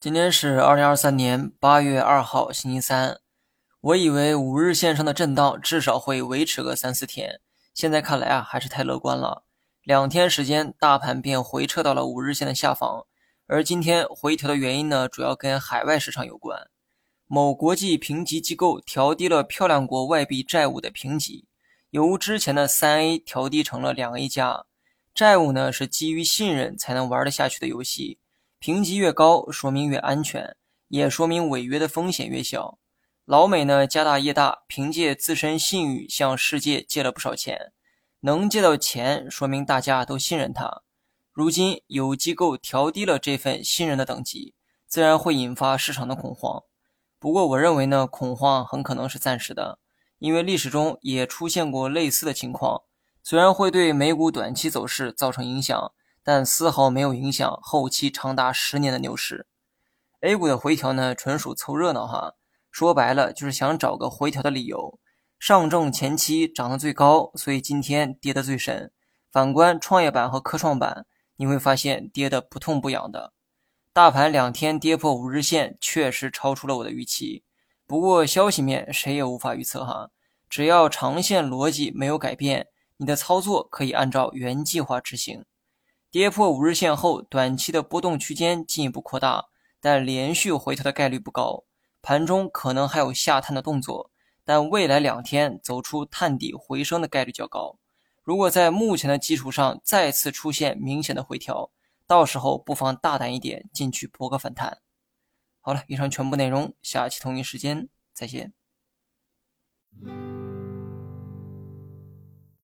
今天是二零二三年八月二号，星期三。我以为五日线上的震荡至少会维持个三四天，现在看来啊，还是太乐观了。两天时间，大盘便回撤到了五日线的下方。而今天回调的原因呢，主要跟海外市场有关。某国际评级机构调低了漂亮国外币债务的评级，由之前的三 A 调低成了两 A 加。债务呢，是基于信任才能玩得下去的游戏。评级越高，说明越安全，也说明违约的风险越小。老美呢家大业大，凭借自身信誉向世界借了不少钱，能借到钱，说明大家都信任他。如今有机构调低了这份信任的等级，自然会引发市场的恐慌。不过我认为呢，恐慌很可能是暂时的，因为历史中也出现过类似的情况，虽然会对美股短期走势造成影响。但丝毫没有影响后期长达十年的牛市。A 股的回调呢，纯属凑热闹哈。说白了就是想找个回调的理由。上证前期涨得最高，所以今天跌得最深。反观创业板和科创板，你会发现跌得不痛不痒的。大盘两天跌破五日线，确实超出了我的预期。不过消息面谁也无法预测哈。只要长线逻辑没有改变，你的操作可以按照原计划执行。跌破五日线后，短期的波动区间进一步扩大，但连续回调的概率不高。盘中可能还有下探的动作，但未来两天走出探底回升的概率较高。如果在目前的基础上再次出现明显的回调，到时候不妨大胆一点进去博个反弹。好了，以上全部内容，下期同一时间再见。